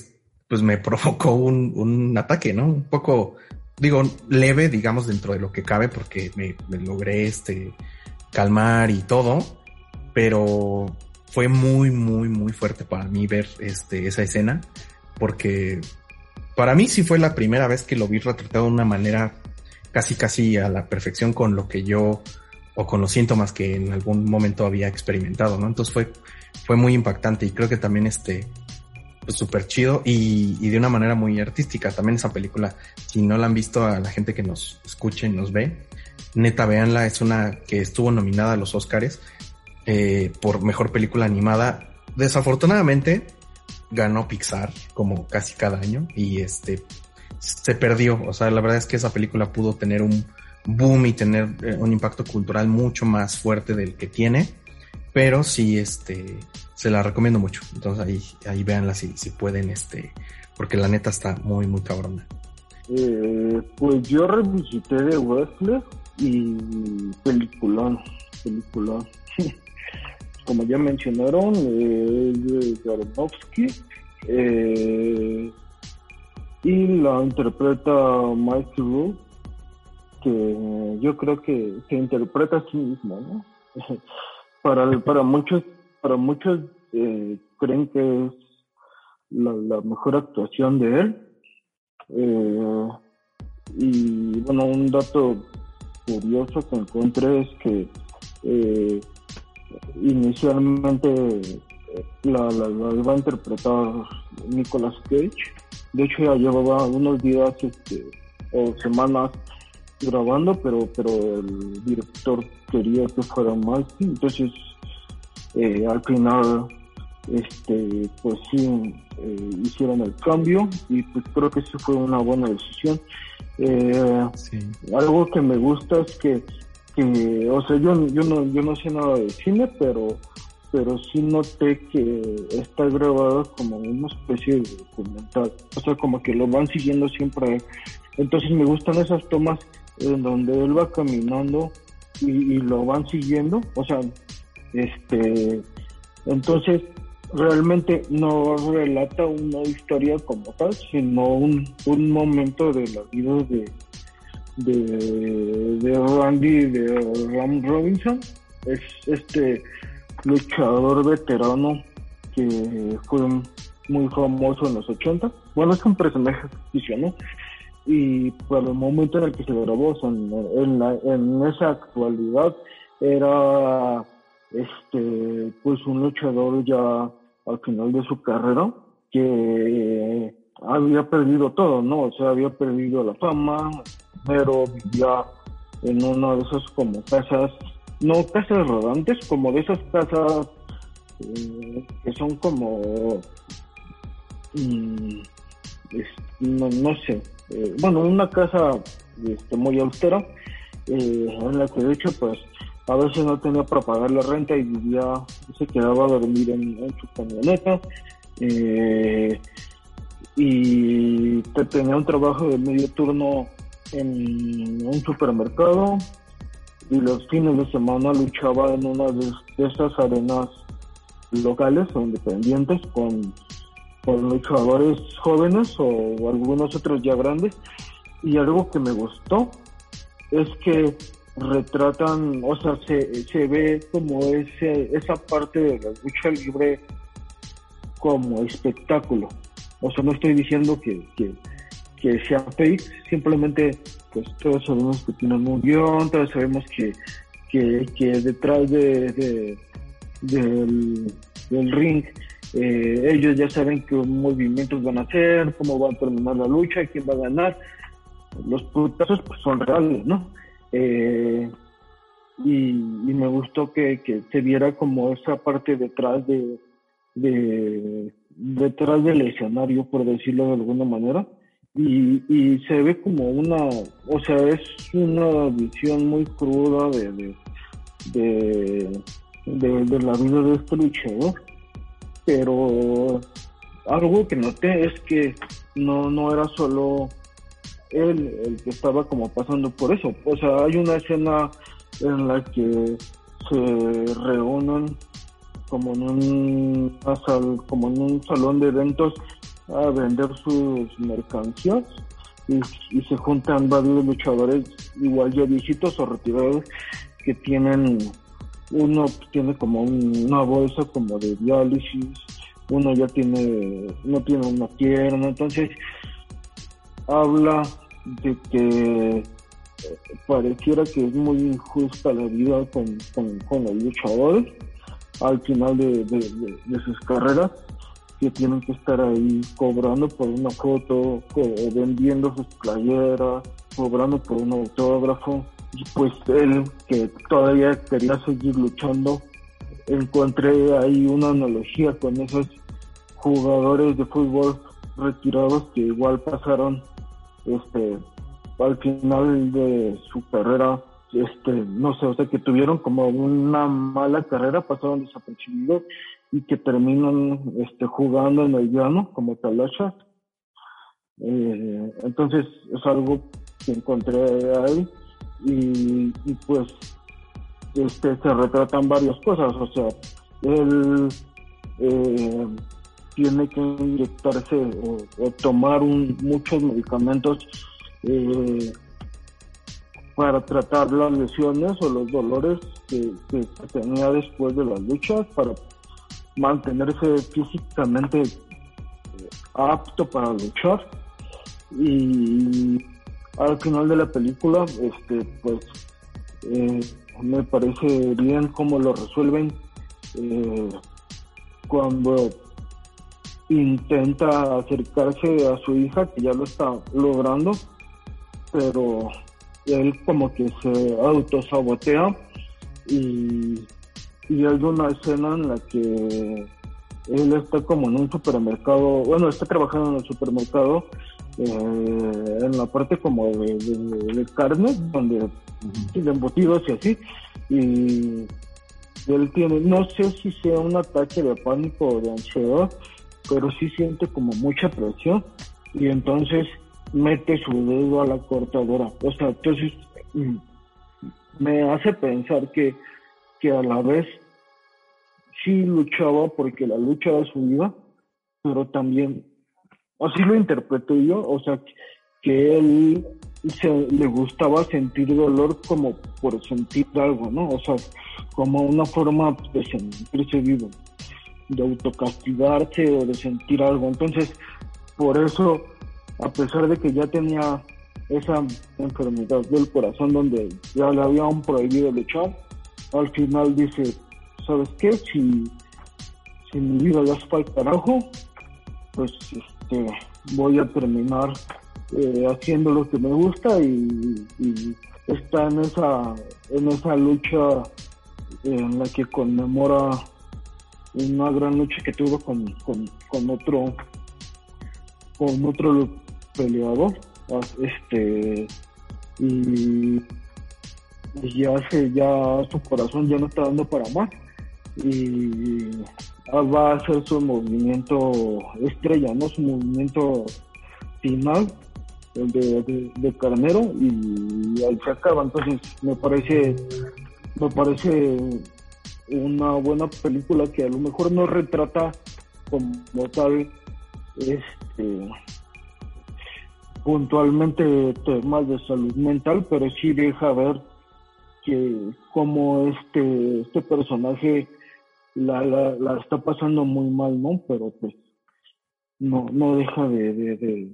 pues me provocó un, un ataque, ¿no? Un poco, digo, leve, digamos, dentro de lo que cabe, porque me logré este calmar y todo, pero fue muy, muy, muy fuerte para mí ver este, esa escena, porque para mí sí fue la primera vez que lo vi retratado de una manera casi, casi a la perfección con lo que yo o con los síntomas que en algún momento había experimentado, ¿no? Entonces fue, fue muy impactante y creo que también este, pues súper chido y, y, de una manera muy artística. También esa película, si no la han visto a la gente que nos escuche y nos ve, neta véanla, es una que estuvo nominada a los Oscars eh, por mejor película animada. Desafortunadamente ganó Pixar como casi cada año y este se perdió. O sea, la verdad es que esa película pudo tener un boom y tener eh, un impacto cultural mucho más fuerte del que tiene. Pero sí, este, se la recomiendo mucho. Entonces ahí, ahí véanla si, si pueden, este, porque la neta está muy, muy cabrona. Eh, pues yo revisité de Wesley y peliculón, peliculón. Como ya mencionaron, eh, Aronofsky eh, y la interpreta Mike Rowe, que yo creo que se interpreta a sí mismo, ¿no? para, para muchos, para muchos eh, creen que es la, la, mejor actuación de él. Eh, y bueno, un dato curioso que encontré es que eh, inicialmente la, la, la, iba a interpretar Nicolas Cage. De hecho ya llevaba unos días este, o semanas grabando, pero pero el director quería que fuera más, entonces eh, al final este pues sí eh, hicieron el cambio y pues creo que sí fue una buena decisión. Eh, sí. Algo que me gusta es que, que o sea, yo, yo no yo no sé nada de cine, pero pero sí noté que está grabado como una especie de documental, o sea, como que lo van siguiendo siempre. Entonces me gustan esas tomas en donde él va caminando y, lo van siguiendo, o sea, este, entonces realmente no relata una historia como tal, sino un, un momento de la vida de, de, de Randy, de Ram Robinson, es este luchador veterano que fue muy famoso en los 80. Bueno, es un personaje ficticio, y por el momento en el que se grabó, sea, en, en esa actualidad era este pues un luchador ya al final de su carrera que había perdido todo, ¿no? O sea, había perdido la fama, pero vivía en una de esas como casas, no casas rodantes, como de esas casas eh, que son como, mm, no, no sé, eh, bueno, una casa este, muy austera, eh, en la que de hecho pues a veces no tenía para pagar la renta y vivía, se quedaba a dormir en, en su camioneta. Eh, y tenía un trabajo de medio turno en un supermercado y los fines de semana luchaba en una de, esas arenas locales o independientes con con luchadores jóvenes o algunos otros ya grandes. Y algo que me gustó es que retratan, o sea, se, se ve como ese, esa parte de la lucha libre como espectáculo. O sea, no estoy diciendo que, que, que sea fake, simplemente pues todos sabemos que tienen un guion, todos sabemos que, que, que detrás de, de del, ring eh, ellos ya saben qué movimientos van a hacer, cómo va a terminar la lucha, quién va a ganar. Los putazos pues, son reales, ¿no? Eh, y, me gustó que, que, se viera como esa parte detrás de, de detrás del escenario, por decirlo de alguna manera. Y, y se ve como una, o sea, es una visión muy cruda de, de, de, de, de la vida de este luchador pero algo que noté es que no, no era solo él el que estaba como pasando por eso. O sea, hay una escena en la que se reúnen como en un, como en un salón de eventos a vender sus mercancías y, se juntan varios luchadores igual ya viejitos o retirados que tienen uno tiene como una bolsa como de diálisis uno ya tiene no tiene una pierna entonces habla de que eh, pareciera que es muy injusta la vida con, con, los luchadores al final de, sus carreras que tienen que estar ahí cobrando por una foto, vendiendo sus playeras, cobrando por un autógrafo. Y pues él, que todavía quería seguir luchando, encontré ahí una analogía con esos jugadores de fútbol retirados que igual pasaron este al final de su carrera este no sé o sea que tuvieron como una mala carrera pasaron desapercibidos y que terminan este jugando en el llano como talachas eh, entonces es algo que encontré ahí y, pues este se retratan varias cosas o sea él eh, tiene que inyectarse o, tomar un, muchos medicamentos eh, para tratar las lesiones o los dolores que, tenía después de las luchas, para mantenerse físicamente eh, apto para luchar. Y al final de la película, este, pues eh, me parece bien cómo lo resuelven cuando intenta acercarse a su hija, que ya lo está logrando, pero él como que se autosabotea y, y hay una escena en la que él está como en un supermercado, bueno, está trabajando en el supermercado, eh, en la parte como de, carne, donde de embutidos y así, y él tiene, no sé si sea un ataque de pánico o de ansiedad, pero sí siente como mucha presión y entonces mete su dedo a la cortadora. O sea, entonces mm, me hace pensar que, que a la vez sí luchaba porque la lucha era su vida, pero también, así lo interpreté yo, o sea, que él se, le gustaba sentir dolor como por sentir algo, ¿no? O sea, como una forma de sentirse vivo de autocastigarse o de sentir algo. Entonces, por eso, a pesar de que ya tenía esa enfermedad del corazón donde ya le habían prohibido luchar, al final dice, ¿sabes qué? Si, si mi vida ya está al carajo, pues este, voy a terminar eh, haciendo lo que me gusta y, y, está en esa, en esa lucha en la que conmemora una gran lucha que tuvo con, con, otro con otro peleador este y, ya se ya su corazón ya no está dando para más y va a hacer su movimiento estrella no su movimiento final el de, de, carnero y ahí se acaba. Entonces me parece me parece una buena película que a lo mejor no retrata como tal este puntualmente temas de salud mental, pero sí deja ver que como este este personaje la, la, está pasando muy mal, ¿no? Pero pues no no deja de, de,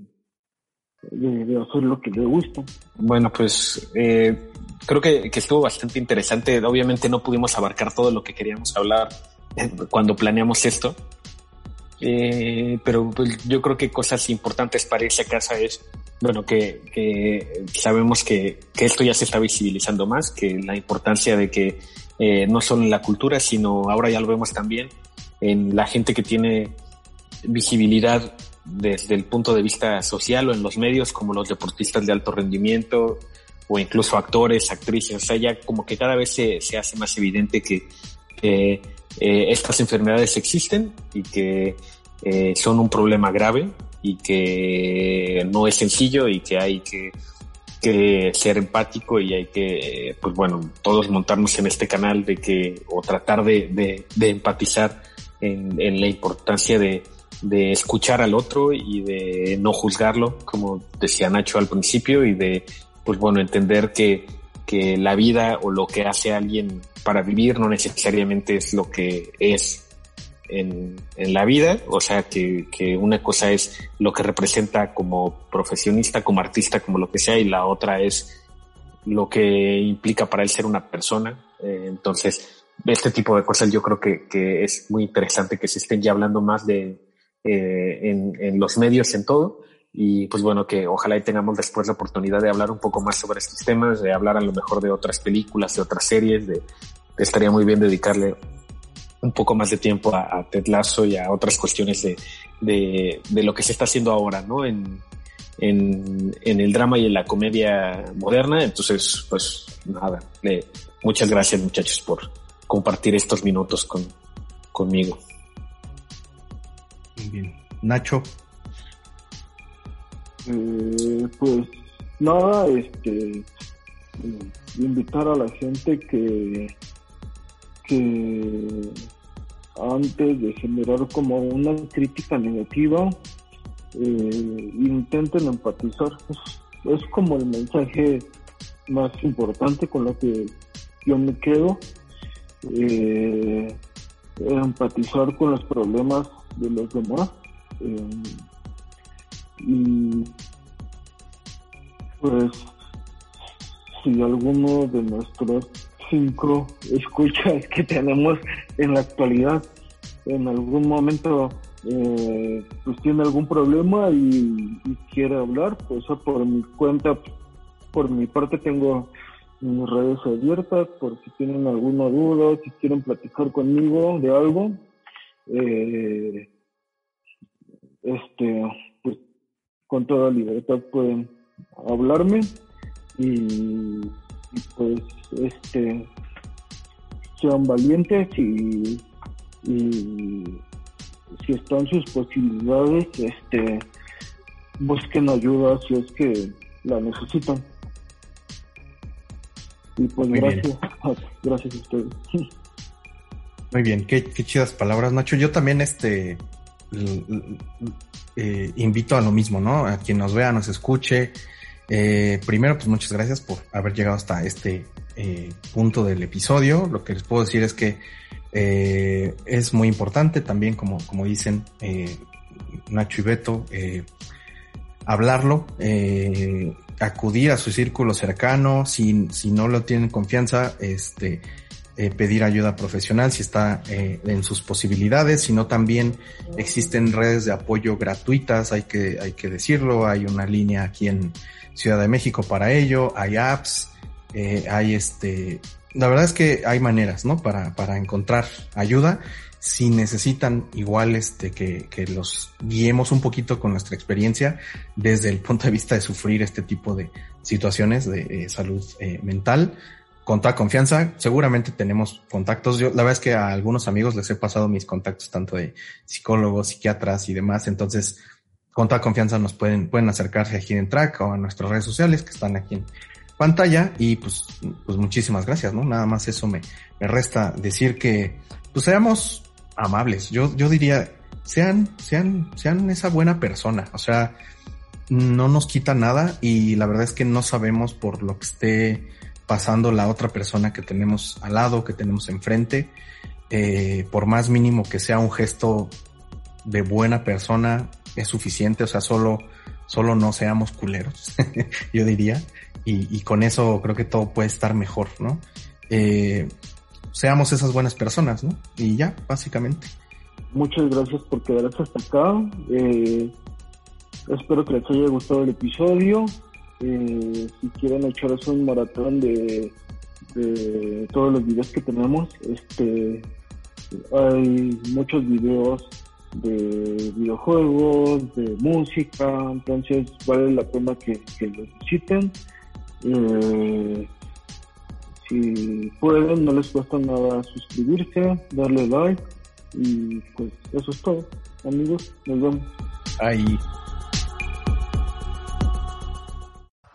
de, hacer lo que le gusta. Bueno, pues eh, creo que, estuvo bastante interesante. Obviamente no pudimos abarcar todo lo que queríamos hablar eh, cuando planeamos esto. Eh, pero pues, yo creo que cosas importantes para irse a casa es, bueno, que, sabemos que, esto ya se está visibilizando más, que la importancia de que eh, no solo en la cultura, sino ahora ya lo vemos también en la gente que tiene visibilidad desde el punto de vista social o en los medios, como los deportistas de alto rendimiento, o incluso actores, actrices, o sea, ya como que cada vez se, se hace más evidente que estas enfermedades existen y que eh, son un problema grave y que no es sencillo y que hay que, que ser empático y hay que, pues bueno, todos montarnos en este canal de que, o tratar de, de, de empatizar en, en, la importancia de, de escuchar al otro y de no juzgarlo, como decía Nacho al principio, y de, pues bueno, entender que, que la vida o lo que hace alguien para vivir no necesariamente es lo que es en, en la vida, o sea que, que, una cosa es lo que representa como profesionista, como artista, como lo que sea, y la otra es lo que implica para él ser una persona. Eh, entonces, este tipo de cosas yo creo que, que, es muy interesante que se estén ya hablando más de eh, en, en, los medios, en todo. Y pues bueno, que ojalá y tengamos después la oportunidad de hablar un poco más sobre estos temas, de hablar a lo mejor de otras películas, de otras series, de, estaría muy bien dedicarle un poco más de tiempo a, a Ted Lasso y a otras cuestiones de, de, lo que se está haciendo ahora, ¿no? En, en, en, el drama y en la comedia moderna. Entonces, pues nada, muchas gracias muchachos por compartir estos minutos con, conmigo. Muy bien. Nacho. Eh, pues nada, este, invitar a la gente que que antes de generar como una crítica negativa, eh, intenten empatizar. Es, es, como el mensaje más importante con lo que yo me quedo. Eh, empatizar con los problemas de los demás. Y pues si alguno de nuestros cinco escuchas que tenemos en la actualidad en algún momento eh, pues tiene algún problema y, quiere hablar, pues por mi cuenta, por mi parte tengo mis redes abiertas, por si tienen alguna duda, si quieren platicar conmigo de algo, eh, este, con toda libertad pueden hablarme y, y pues este sean valientes y, y si están sus posibilidades, este, busquen ayuda si es que la necesitan. Y pues Muy gracias, a, gracias a ustedes. Muy bien, qué, qué, chidas palabras, Nacho. Yo también este eh, invito a lo mismo, ¿no? A quien nos vea, nos escuche. Eh, primero, pues muchas gracias por haber llegado hasta este eh, punto del episodio. Lo que les puedo decir es que eh, es muy importante también, como, como dicen eh, Nacho y Beto, eh, hablarlo, acudir a su círculo cercano, si, si no lo tienen confianza, este, eh, pedir ayuda profesional si está eh, en sus posibilidades, sino también existen redes de apoyo gratuitas, hay que, hay que decirlo, hay una línea aquí en Ciudad de México para ello, hay apps, eh, hay este, la verdad es que hay maneras, ¿no? Para, para encontrar ayuda. Si necesitan igual este, que, que los guiemos un poquito con nuestra experiencia desde el punto de vista de sufrir este tipo de situaciones de eh, salud eh, mental, con toda confianza, seguramente tenemos contactos. Yo, la verdad es que a algunos amigos les he pasado mis contactos tanto de psicólogos, psiquiatras y demás. Entonces, con toda confianza nos pueden, pueden acercarse a Hidden Track o a nuestras redes sociales que están aquí en, pantalla y pues, pues muchísimas gracias, ¿no? Nada más eso me, me resta decir que pues seamos amables. Yo, yo diría, sean, sean, sean esa buena persona. O sea, no nos quita nada y la verdad es que no sabemos por lo que esté pasando la otra persona que tenemos al lado, que tenemos enfrente. Eh, por más mínimo que sea un gesto de buena persona, es suficiente. O sea, solo, solo no seamos culeros, yo diría y, y, con eso creo que todo puede estar mejor, ¿no? Eh, seamos esas buenas personas, ¿no? Y ya, básicamente. Muchas gracias por quedarse hasta acá. Eh, espero que les haya gustado el episodio. Eh, si quieren echarse un maratón de, de todos los videos que tenemos, este hay muchos videos de videojuegos, de música, entonces vale la pena que, que los visiten. Eh, si pueden, no les cuesta nada suscribirse, darle like y pues eso es todo. Amigos, nos vemos. Ahí.